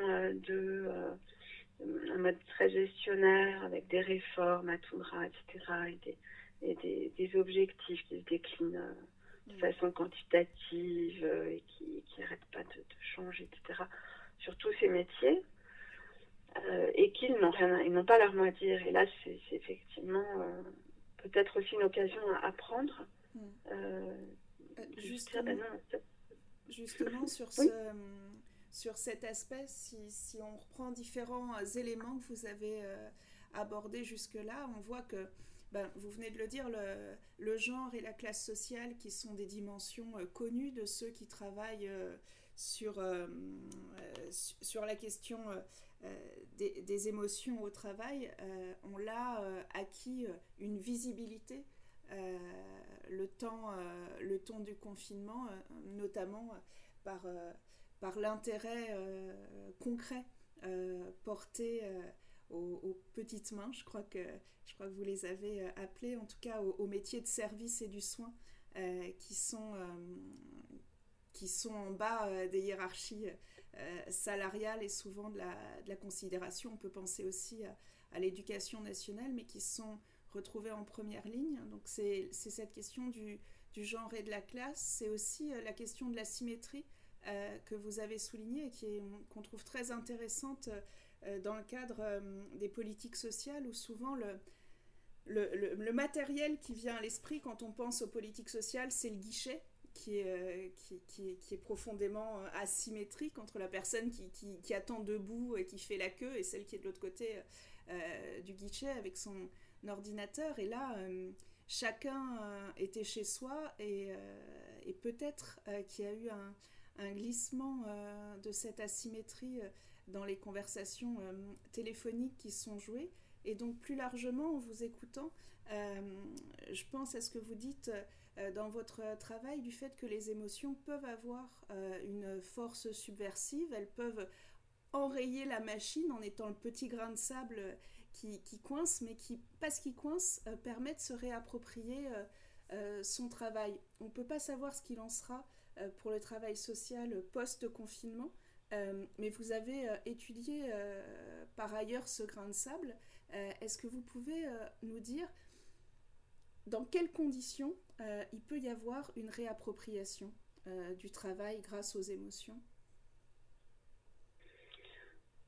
euh, de euh, un mode très gestionnaire avec des réformes à tout bras, etc. Et des, et des, des objectifs qui se déclinent euh, de mm. façon quantitative et qui n'arrêtent pas de, de, changer, etc. Sur tous ces métiers. Et qu'ils n'ont rien, ils n'ont pas leur mot à dire. Et là, c'est effectivement peut-être aussi une occasion à apprendre. Hmm. Euh, euh, justement, ben justement sur, ce, sur cet aspect, si, si, on reprend différents éléments que vous avez euh, abordés jusque-là, on voit que, ben, vous venez de le dire, le, le, genre et la classe sociale qui sont des dimensions connues de ceux qui travaillent sur, sur la question euh, des, émotions au travail, euh, on l'a euh, acquis une visibilité le, temps, le temps du confinement, notamment par, par l'intérêt concret porté aux, petites mains, je crois, que, je crois que vous les avez appelées, en tout cas aux, métiers de service et du soin, qui, sont, qui sont en bas des hiérarchies salariale et souvent de la, considération. On peut penser aussi à l'éducation nationale, mais qui sont retrouvés en première ligne. Donc c'est cette question du, genre et de la classe, c'est aussi la question de la symétrie que vous avez soulignée et qu'on trouve très intéressante dans le cadre des politiques sociales, où souvent le, matériel qui vient à l'esprit quand on pense aux politiques sociales, c'est le guichet. Qui est, euh, qui, qui, qui est, profondément euh, asymétrique entre la personne qui, attend debout et qui fait la queue et celle qui est de l'autre côté euh, du guichet avec son ordinateur. Et là, chacun était chez soi et, peut-être qu'il y a eu un, glissement de cette asymétrie dans les conversations téléphoniques qui sont jouées. Et donc plus largement, en vous écoutant, euh, je pense à ce que vous dites euh, dans votre travail du fait que les émotions peuvent avoir euh, une force subversive, elles peuvent enrayer la machine en étant le petit grain de sable qui, coince, mais qui, parce qu'il coince, permet de se réapproprier son travail. On ne peut pas savoir ce qu'il en sera pour le travail social post-confinement, mais vous avez étudié par ailleurs ce grain de sable. Euh, est-ce que vous pouvez euh, nous dire dans quelles conditions euh, il peut y avoir une réappropriation du travail grâce aux émotions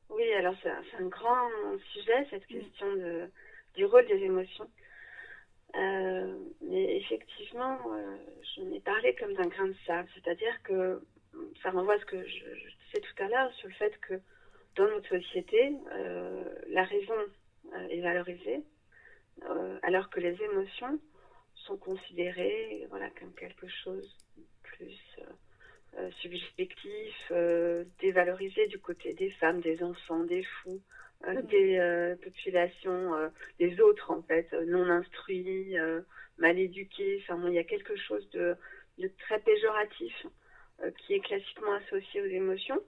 Oui, alors c'est un, grand sujet, cette question de, du rôle des émotions. mais effectivement, je n'ai parlé comme d'un grain de sable, c'est-à-dire que ça renvoie à ce que je, je disais tout à l'heure sur le fait que dans notre société, la raison euh, est valorisée, euh, alors que les émotions sont considérées voilà, comme quelque chose de plus euh, subjectif, dévalorisé du côté des femmes, des enfants, des fous, mm-hmm. des populations, des autres en fait, non instruits, mal éduqués. Enfin, il y a quelque chose de, de très péjoratif qui est classiquement associé aux émotions.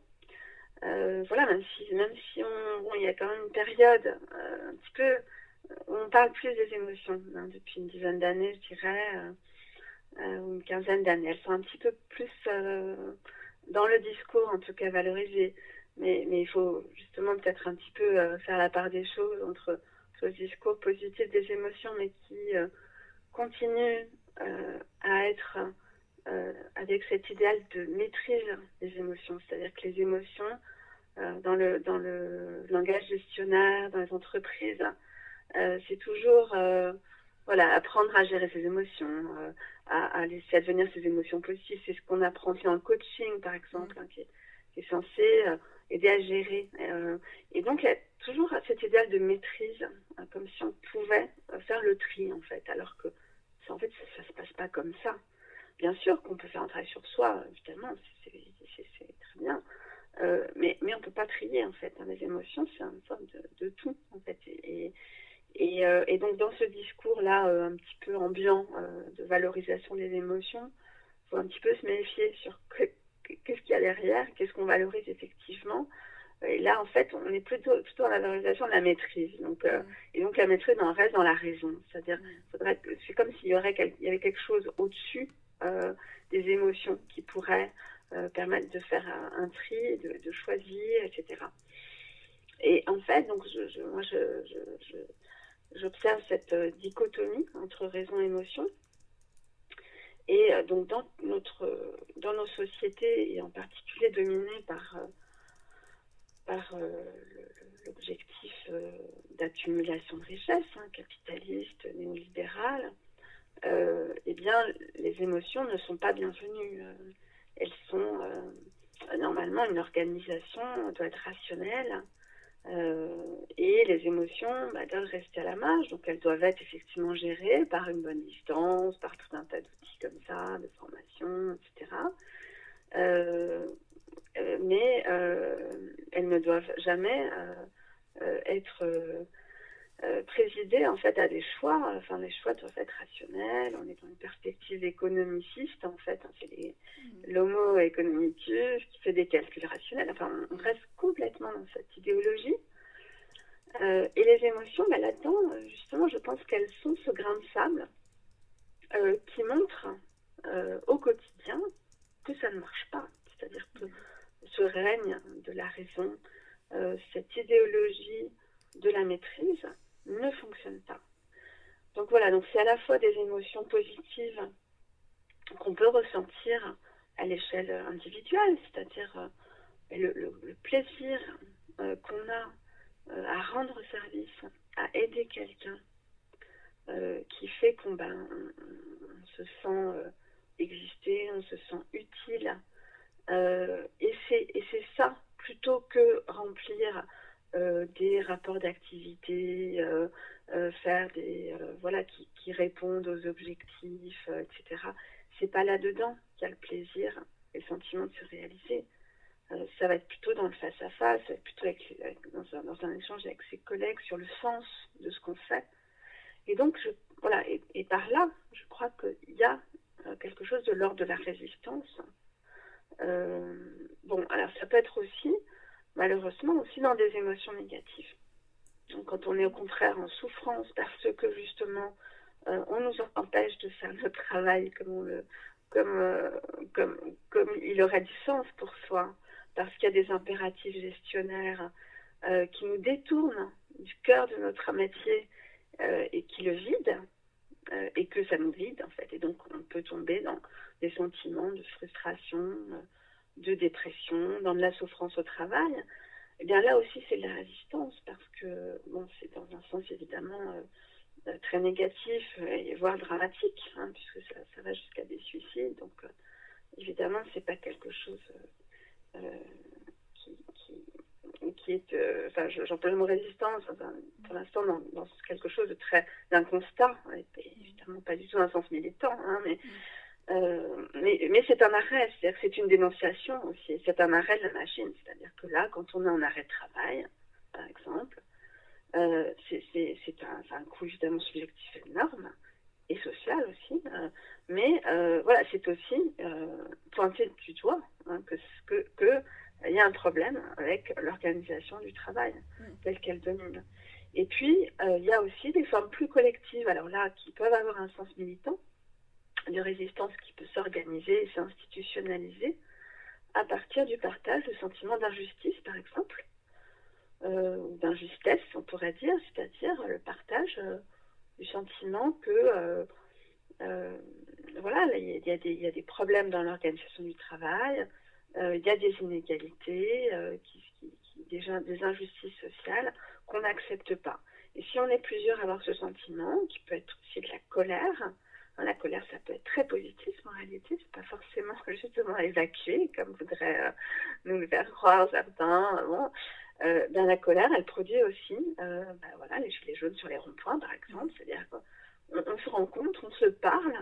Euh, voilà, même si, même si on, il y a quand même une période euh, un petit peu, euh, on parle plus des émotions hein, depuis une dizaine d'années, je dirais, ou une quinzaine d'années. Elles sont un petit peu plus dans le discours, en tout cas valorisées. Mais, il faut justement peut-être un petit peu faire la part des choses entre ce discours positif des émotions, mais qui continue à être avec cet idéal de maîtrise des émotions. C'est-à-dire que les émotions euh, dans, le, langage gestionnaire, dans les entreprises, euh, c'est toujours euh, voilà, apprendre à gérer ses émotions, à, à, laisser advenir ses émotions positives. C'est ce qu'on apprend aussi en coaching, par exemple, hein, qui, est, censé aider à gérer. et donc, il y a toujours cet idéal de maîtrise, comme si on pouvait faire le tri, en fait, alors que en fait, ça ne se passe pas comme ça. Bien sûr qu'on peut faire un travail sur soi, évidemment, c'est très bien. Euh, mais, mais on ne peut pas trier en fait. Hein. Les émotions, c'est une forme de, tout en fait. Et, euh, et, donc dans ce discours-là, euh, un petit peu ambiant de valorisation des émotions, il faut un petit peu se méfier sur qu'est-ce qu'il y a derrière, qu'est-ce qu'on valorise effectivement. Et là, en fait, on est plutôt, plutôt dans la valorisation de la maîtrise. Donc, mm. Et donc la maîtrise on reste dans la raison. C'est-à-dire, c'est comme s'il y, aurait, il y avait quelque chose au-dessus des émotions qui pourrait euh, permettre de faire un, tri, de, choisir, etc. Et en fait, donc, je, moi, j'observe cette euh, dichotomie entre raison et émotion. Et euh, donc, dans, notre, dans nos sociétés, et en particulier dominées par, par l'objectif d'accumulation de richesse, hein, capitaliste, néolibéral, eh bien, les émotions ne sont pas bienvenues elles sont euh, normalement une organisation doit être rationnelle euh, et les émotions bah, doivent rester à la marge, donc elles doivent être effectivement gérées par une bonne distance, par tout un tas d'outils comme ça, de formation, etc. Euh, mais elles ne doivent jamais être euh, présider en fait à des choix. Enfin, les choix doivent être rationnels. On est dans une perspective économiciste en fait. Hein, c'est mmh. l'homo economicus qui fait des calculs rationnels. Enfin, on reste complètement dans cette idéologie. Euh, et les émotions, bah, là-dedans, justement, je pense qu'elles sont ce grain de sable euh, qui montre au quotidien que ça ne marche pas. C'est-à-dire que ce règne de la raison, cette idéologie de la maîtrise ne fonctionne pas. Donc voilà, donc c'est à la fois des émotions positives qu'on peut ressentir à l'échelle individuelle, c'est-à-dire euh, le, plaisir euh, qu'on a euh, à rendre service, à aider quelqu'un, qui fait qu'on ben, se sent exister, on se sent utile. et c'est ça, plutôt que remplir des rapports d'activité, faire des voilà qui, qui, répondent aux objectifs, etc c'est pas là-dedans qu'il y a le plaisir et le sentiment de se réaliser. Euh, ça va être plutôt dans le face-à-face, ça va être plutôt dans, un, échange avec ses collègues sur le sens de ce qu'on fait. Et donc, voilà, et, par là, je crois qu'il y a euh, quelque chose de l'ordre de la résistance. Euh, bon, alors ça peut être aussi, malheureusement, aussi dans des émotions négatives. Donc, quand on est au contraire en souffrance parce que justement euh, on nous empêche de faire notre travail comme, euh, comme, comme, il aurait du sens pour soi, parce qu'il y a des impératifs gestionnaires euh, qui nous détournent du cœur de notre métier et qui le vident, et que ça nous vide en fait. Et donc on peut tomber dans des sentiments de frustration, de dépression, dans de la souffrance au travail. Et eh bien là aussi c'est de la résistance parce que c'est dans un sens évidemment euh, très négatif et voire dramatique, hein, puisque ça, va jusqu'à des suicides. Donc, euh, évidemment, c'est pas quelque chose euh, qui, est. enfin, le mot résistance pour l'instant dans, quelque chose de très d'un constat, évidemment pas du tout un sens militant, hein, mais. Mais, mais c'est un arrêt, c'est-à-dire que c'est une dénonciation aussi, c'est un arrêt de la machine, c'est-à-dire que là, quand on est en arrêt de travail, par exemple, euh, c'est un, un, coût évidemment subjectif énorme et social aussi, euh, mais euh, voilà, c'est aussi pointer du doigt hein, que que, que il y a un problème avec l'organisation du travail mm. telle qu'elle domine. Et puis, il y a aussi des formes plus collectives, alors là, qui peuvent avoir un sens militant, de résistance qui peut s'organiser et s'institutionnaliser à partir du partage de sentiments d'injustice, par exemple, euh, d'injustesse, on pourrait dire, c'est-à-dire le partage euh, du sentiment que euh, voilà, il y, a des problèmes dans l'organisation du travail, il y a des inégalités, des, des, injustices sociales qu'on n'accepte pas. Et si on est plusieurs à avoir ce sentiment, qui peut être aussi de la colère, la colère, ça peut être très positif en réalité, c'est pas forcément justement évacuer, comme voudraient nous le faire croire certains. Bon, euh, dans la colère, elle produit aussi euh, bah, voilà, les gilets jaunes sur les ronds-points, par exemple. C'est-à-dire qu'on on se rencontre, on se parle,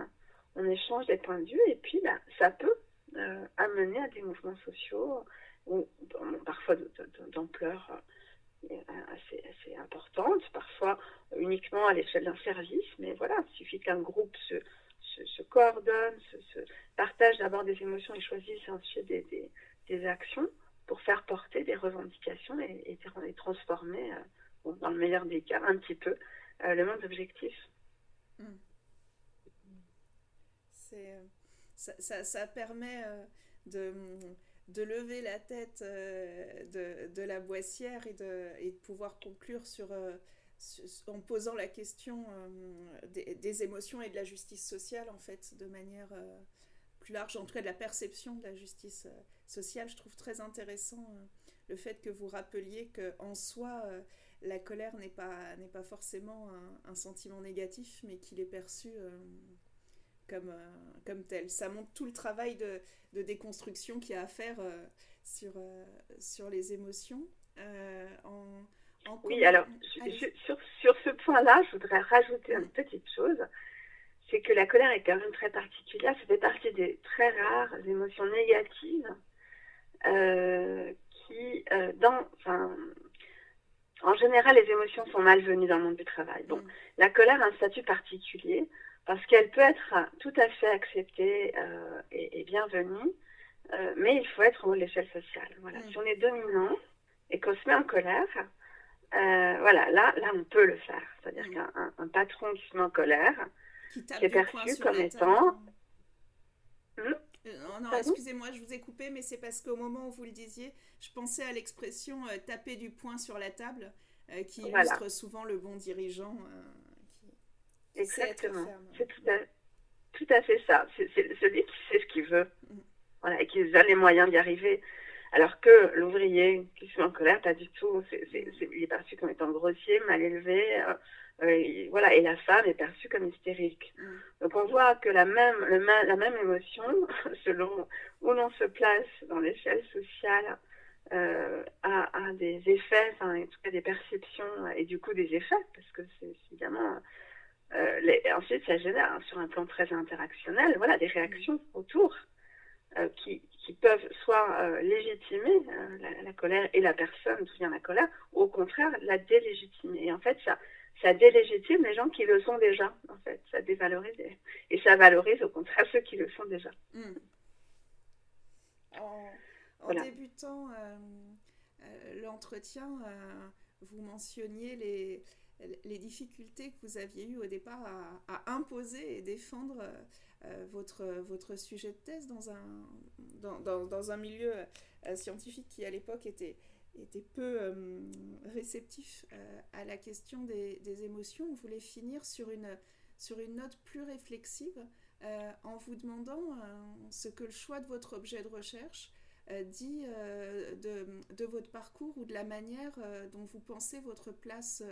on échange des points de vue, et puis bah, ça peut euh, amener à des mouvements sociaux, ou, parfois d'ampleur assez, assez importante, parfois uniquement à l'échelle d'un service, mais voilà, il suffit qu'un groupe se, coordonne, se, partage d'abord des émotions et choisisse ensuite des, actions pour faire porter des revendications et, et, transformer, euh, dans le meilleur des cas, un petit peu, euh, le monde objectif. Euh, ça, ça, permet de, de, lever la tête de, de, la boissière et de, pouvoir conclure sur, en posant la question des, des, émotions et de la justice sociale, en fait, de manière plus large, en tout cas de la perception de la justice euh, sociale. Je trouve très intéressant euh, le fait que vous rappeliez qu'en soi, euh, la colère n'est pas, n'est pas forcément un, sentiment négatif, mais qu'il est perçu comme, comme tel. Ça montre tout le travail de, de déconstruction qu'il y a à faire sur, sur les émotions. En, oui, alors, sur, sur ce point-là, je voudrais rajouter une petite chose c'est que la colère est quand même très particulière. Ça fait partie des très rares émotions négatives euh, qui, euh, dans, enfin, en général, les émotions sont malvenues dans le monde du travail. Bon, mm. la colère a un statut particulier parce qu'elle peut être tout à fait acceptée euh, et, bienvenue, mais il faut être au l'échelle sociale. Voilà. Mm. Si on est dominant et qu'on se met en colère, voilà, là, là, on peut le faire. C'est-à-dire mm. qu'un patron qui se met en colère, qui, est perçu comme étant. Hmm euh, non, excusez-moi, je vous ai coupé, mais c'est parce qu'au moment où vous le disiez, je pensais à l'expression euh, taper du poing sur la table. qui illustre souvent le bon dirigeant. Exactement. C'est tout à, tout à fait ça. C'est celui qui sait ce qu'il veut mm. voilà, et qui a les moyens d'y arriver. Alors que l'ouvrier qui se met en colère, pas du tout. il est perçu comme étant grossier, mal élevé. Euh, voilà, et la femme est perçue comme hystérique. Mm. Donc on voit que la même, le, la même émotion, selon où l'on se place dans l'échelle sociale, euh, a, a, des effets, enfin en tout cas des perceptions et du coup des effets, parce que c'est évidemment... Euh, les, ensuite, ça génère hein, sur un plan très interactionnel, voilà, des réactions autour euh, qui, qui, peuvent soit euh, légitimer la, la, colère et la personne d'où vient la colère, ou au contraire la délégitimer. Et en fait, ça, ça délégitime les gens qui le sont déjà, en fait. Ça dévalorise et, ça valorise au contraire ceux qui le sont déjà. Hmm. En, débutant l'entretien, vous mentionniez les, les difficultés que vous aviez eues au départ à, imposer et défendre votre, votre sujet de thèse dans un, dans, dans, dans un milieu scientifique qui à l'époque était était peu euh, réceptif euh, à la question des, émotions, on voulait finir sur une, sur une note plus réflexive euh, en vous demandant ce que le choix de votre objet de recherche dit de, de, votre parcours ou de la manière dont vous pensez votre place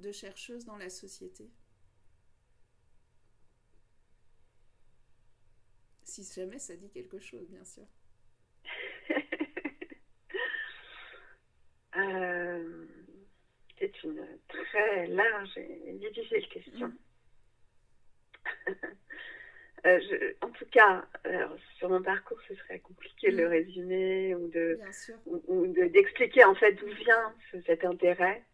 de chercheuse dans la société. Si jamais ça dit quelque chose, bien sûr. Euh, c'est une très large et difficile question. Mm. Euh, en tout cas, sur mon parcours, ce serait compliqué de le mm. résumer ou de ou, d'expliquer en fait d'où vient cet intérêt.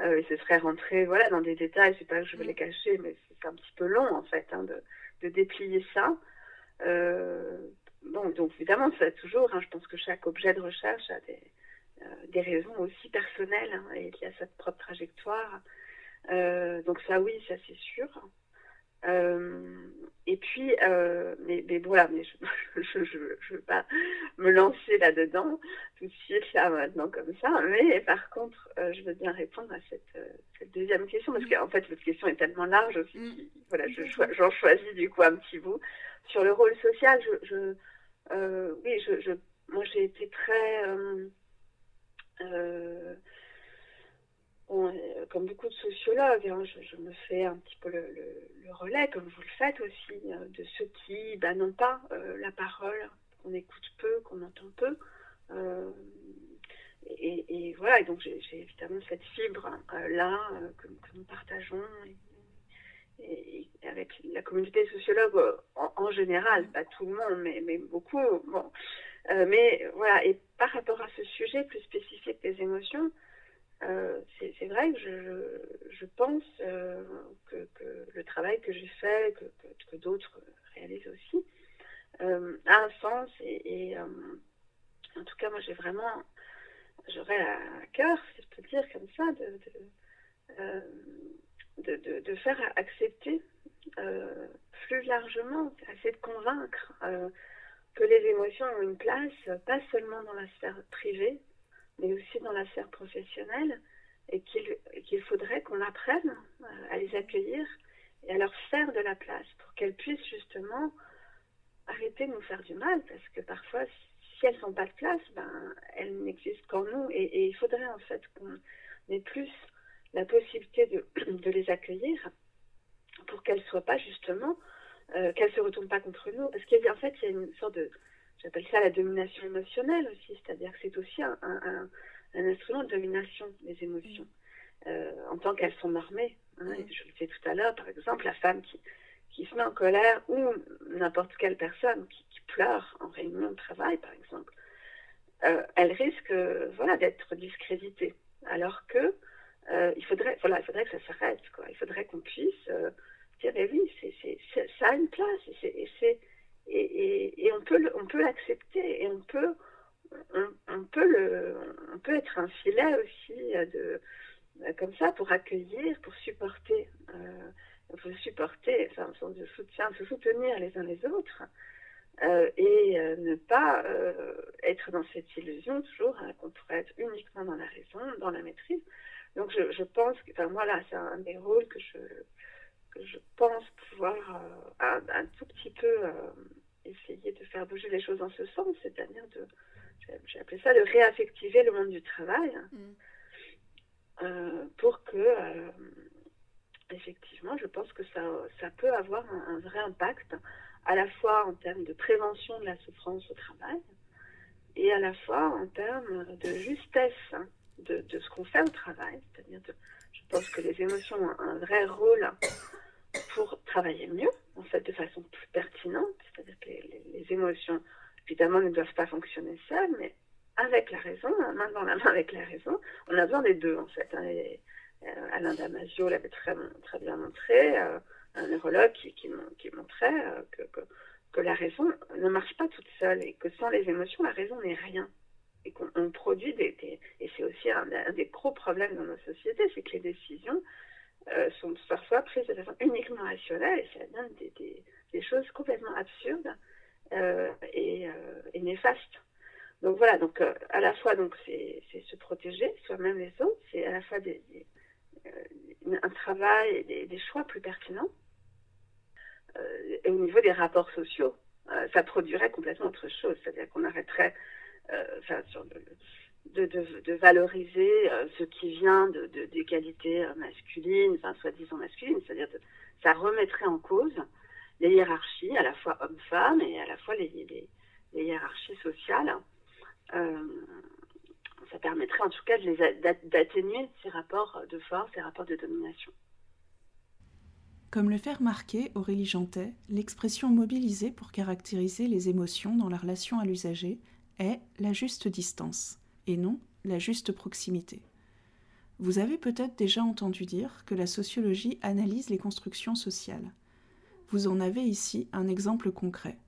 Euh, et ce serait rentrer voilà dans des détails. C'est pas que je veux mm. les cacher, mais c'est un petit peu long en fait hein, de, de, déplier ça. bon, donc évidemment, ça toujours. Hein, je pense que chaque objet de recherche a des euh, des raisons aussi personnelles hein, et qui a sa propre trajectoire. Euh, donc ça oui, ça c'est sûr. Euh, et puis, mais, voilà, mais je ne veux pas me lancer là-dedans tout de suite, là, maintenant, comme ça. Mais par contre, je veux bien répondre à cette, deuxième question, parce qu'en fait, votre question est tellement large aussi. Mm. Voilà, j'en choisis du coup un petit bout. Sur le rôle social, je, oui, je, moi j'ai été très euh, euh, comme beaucoup de sociologues, hein, je, me fais un petit peu le, relais, comme vous le faites aussi, euh, de ceux qui bah, n'ont pas la parole, qu'on écoute peu, qu'on entend peu. Et, voilà, et donc j'ai évidemment cette fibre-là que, nous partageons avec la communauté sociologue en, général, pas tout le monde, mais, beaucoup. Bon. Euh, mais voilà, et par rapport à ce sujet plus spécifique des émotions, euh, c'est vrai que je, je pense euh, que, le travail que j'ai fait, que, d'autres réalisent aussi, a un sens. Et, en tout cas, moi, j'ai vraiment, j'aurais à cœur, si je peux dire comme ça, de, de, faire accepter plus largement, essayer de convaincre que les émotions ont une place, pas seulement dans la sphère privée, mais aussi dans la sphère professionnelle, et qu'il faudrait qu'on apprenne euh, à les accueillir et à leur faire de la place pour qu'elles puissent justement arrêter de nous faire du mal, parce que parfois, si elles n'ont pas de place, ben, elles n'existent qu'en nous, et, il faudrait en fait qu'on ait plus la possibilité de, les accueillir pour qu'elles ne soient pas justement euh, qu'elle ne se retourne pas contre nous. Parce qu'en fait, il y a une sorte de, j'appelle ça la domination émotionnelle aussi, c'est-à-dire que c'est aussi un, un, un, instrument de domination des émotions, euh, en tant qu'elles sont normées. Hein. Je le disais tout à l'heure, par exemple, la femme qui, qui se met en colère ou n'importe quelle personne qui, qui, pleure en réunion de travail, par exemple, euh, elle risque voilà, d'être discréditée. Alors que euh, il, faudrait, voilà, il faudrait que ça s'arrête. Il faudrait qu'on puisse euh, oui, c'est, ça a une place et, c'est, et, on peut, on peut l'accepter et on peut, on, peut le, on peut être un filet aussi euh, de, euh, comme ça pour accueillir, pour supporter, euh, pour supporter, enfin, de se soutenir les uns les autres. Et ne pas être dans cette illusion toujours hein, qu'on pourrait être uniquement dans la raison, dans la maîtrise, Donc je, pense que, enfin voilà, c'est un des rôles que je, que je pense pouvoir un, tout petit peu essayer de faire bouger les choses dans ce sens, c'est-à-dire de, j'ai appelé ça de réaffectiver le monde du travail, mm. euh, pour que, euh, effectivement, je pense que ça, ça peut avoir un, vrai impact, à la fois en termes de prévention de la souffrance au travail, et à la fois en termes de justesse hein, de, de, ce qu'on fait au travail, c'est-à-dire je pense que les émotions ont un vrai rôle pour travailler mieux, en fait, de façon plus pertinente, c'est-à-dire que les, émotions évidemment, ne doivent pas fonctionner seuls, mais avec la raison, main dans la main avec la raison. On a besoin des deux, en fait. Hein, euh, Alain Damasio l'avait très, très bien montré, euh, un neurologue qui, montrait euh, que, la raison ne marche pas toute seule et que sans les émotions, la raison n'est rien. Et qu'on produit des, Et c'est aussi un, des gros problèmes dans nos sociétés, c'est que les décisions sont parfois prises de façon uniquement rationnelle et ça donne des, choses complètement absurdes euh, et, euh, et, néfaste. Donc voilà, donc euh, à la fois c'est se protéger soi-même les autres, c'est à la fois un travail et des, choix plus pertinents. et au niveau des rapports sociaux, ça produirait complètement autre chose, c'est-à-dire qu'on arrêterait sur de, valoriser ce qui vient de, des qualités masculines, enfin soi-disant masculines, c'est-à-dire ça remettrait en cause les hiérarchies, à la fois hommes-femmes et à la fois les, les, les hiérarchies sociales. Euh, ça permettrait en tout cas d'atténuer ces rapports de force, ces rapports de domination. Comme le fait remarquer Aurélie Jantet, l'expression mobilisée pour caractériser les émotions dans la relation à l'usager est la juste distance, et non la juste proximité. Vous avez peut-être déjà entendu dire que la sociologie analyse les constructions sociales. Vous en avez ici un exemple concret.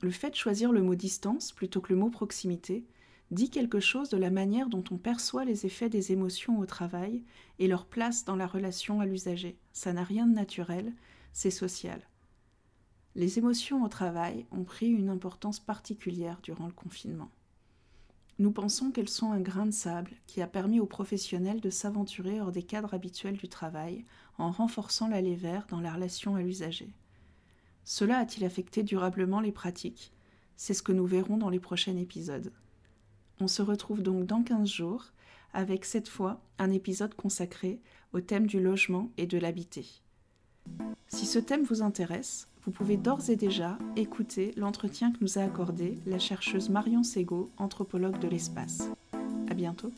Le fait de choisir le mot distance plutôt que le mot proximité dit quelque chose de la manière dont on perçoit les effets des émotions au travail et leur place dans la relation à l'usager. Ça n'a rien de naturel, c'est social. Les émotions au travail ont pris une importance particulière durant le confinement. Nous pensons qu'elles sont un grain de sable qui a permis aux professionnels de s'aventurer hors des cadres habituels du travail en renforçant la vert dans la relation à l'usager. Cela a-t-il affecté durablement les pratiques? C'est ce que nous verrons dans les prochains épisodes. On se retrouve donc dans 15 jours avec cette fois un épisode consacré au thème du logement et de l'habité. Si ce thème vous intéresse, vous pouvez d'ores et déjà écouter l'entretien que nous a accordé la chercheuse Marion Sego, anthropologue de l'espace. À bientôt.